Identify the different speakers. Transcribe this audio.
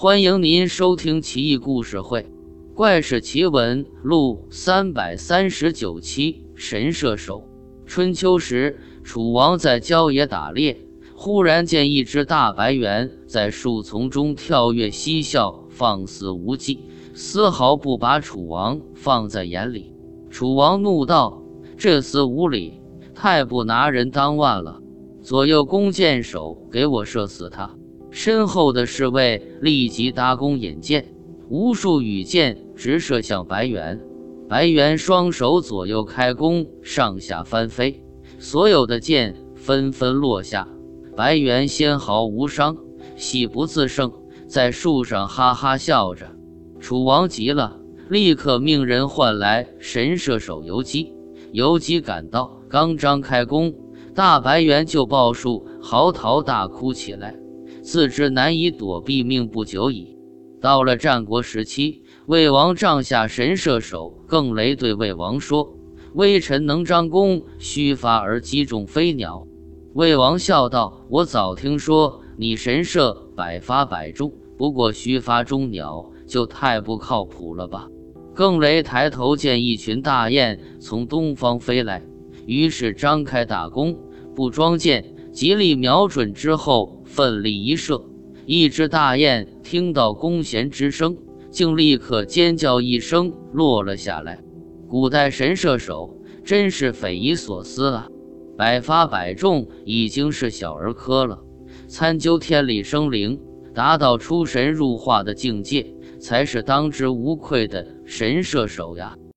Speaker 1: 欢迎您收听《奇异故事会·怪事奇闻录》三百三十九期。神射手。春秋时，楚王在郊野打猎，忽然见一只大白猿在树丛中跳跃嬉笑，放肆无忌，丝毫不把楚王放在眼里。楚王怒道：“这厮无礼，太不拿人当腕了！左右弓箭手，给我射死他！”身后的侍卫立即搭弓引箭，无数羽箭直射向白猿。白猿双手左右开弓，上下翻飞，所有的箭纷纷落下。白猿纤毫无伤，喜不自胜，在树上哈哈笑着。楚王急了，立刻命人唤来神射手游击。游击赶到，刚张开弓，大白猿就抱树嚎啕大哭起来。自知难以躲避，命不久矣。到了战国时期，魏王帐下神射手更雷对魏王说：“微臣能张弓虚发而击中飞鸟。”魏王笑道：“我早听说你神射百发百中，不过虚发中鸟就太不靠谱了吧？”更雷抬头见一群大雁从东方飞来，于是张开大弓，不装箭，极力瞄准之后。奋力一射，一只大雁听到弓弦之声，竟立刻尖叫一声落了下来。古代神射手真是匪夷所思啊！百发百中已经是小儿科了，参究天理生灵，达到出神入化的境界，才是当之无愧的神射手呀！